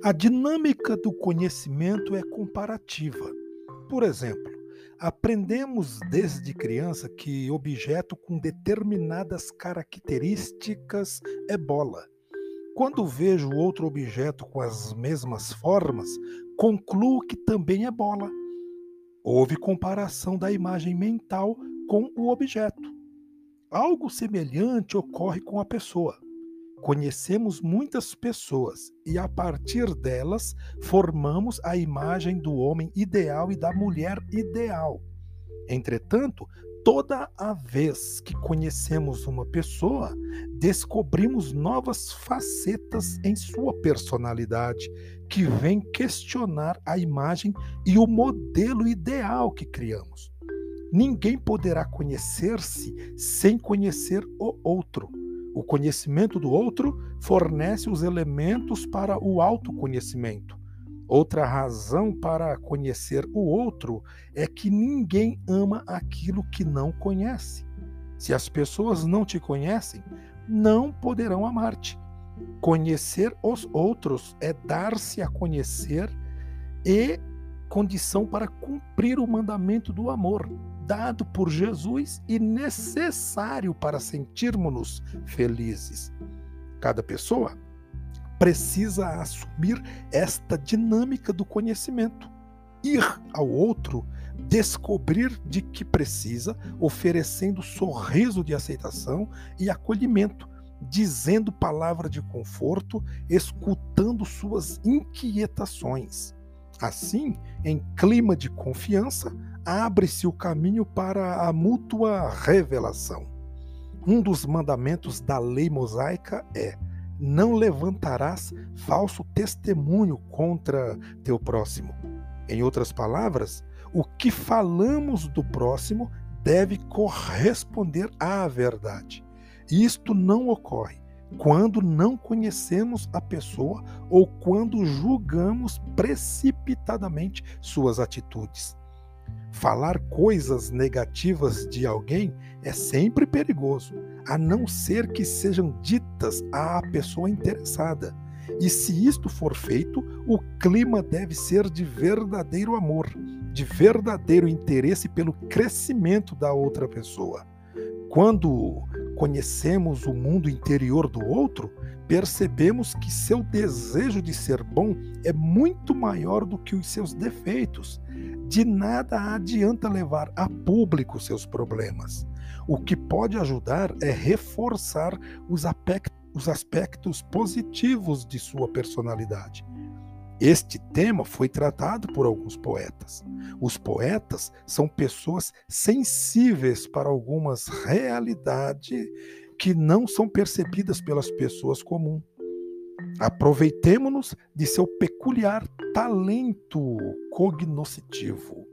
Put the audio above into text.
A dinâmica do conhecimento é comparativa. Por exemplo, aprendemos desde criança que objeto com determinadas características é bola. Quando vejo outro objeto com as mesmas formas, concluo que também é bola. Houve comparação da imagem mental com o objeto. Algo semelhante ocorre com a pessoa. Conhecemos muitas pessoas e, a partir delas, formamos a imagem do homem ideal e da mulher ideal. Entretanto, toda a vez que conhecemos uma pessoa, descobrimos novas facetas em sua personalidade que vêm questionar a imagem e o modelo ideal que criamos. Ninguém poderá conhecer-se sem conhecer o outro. O conhecimento do outro fornece os elementos para o autoconhecimento. Outra razão para conhecer o outro é que ninguém ama aquilo que não conhece. Se as pessoas não te conhecem, não poderão amar-te. Conhecer os outros é dar-se a conhecer e condição para cumprir o mandamento do amor dado por Jesus e necessário para sentirmos-nos felizes. Cada pessoa precisa assumir esta dinâmica do conhecimento, ir ao outro, descobrir de que precisa, oferecendo sorriso de aceitação e acolhimento, dizendo palavra de conforto, escutando suas inquietações. Assim, em clima de confiança, abre-se o caminho para a mútua revelação. Um dos mandamentos da lei mosaica é: não levantarás falso testemunho contra teu próximo. Em outras palavras, o que falamos do próximo deve corresponder à verdade. Isto não ocorre quando não conhecemos a pessoa ou quando julgamos precipitadamente suas atitudes. Falar coisas negativas de alguém é sempre perigoso, a não ser que sejam ditas à pessoa interessada. E se isto for feito, o clima deve ser de verdadeiro amor, de verdadeiro interesse pelo crescimento da outra pessoa. Quando conhecemos o mundo interior do outro, percebemos que seu desejo de ser bom é muito maior do que os seus defeitos. De nada adianta levar a público seus problemas. O que pode ajudar é reforçar os aspectos positivos de sua personalidade. Este tema foi tratado por alguns poetas. Os poetas são pessoas sensíveis para algumas realidades que não são percebidas pelas pessoas comuns. Aproveitemos-nos de seu peculiar talento cognoscitivo.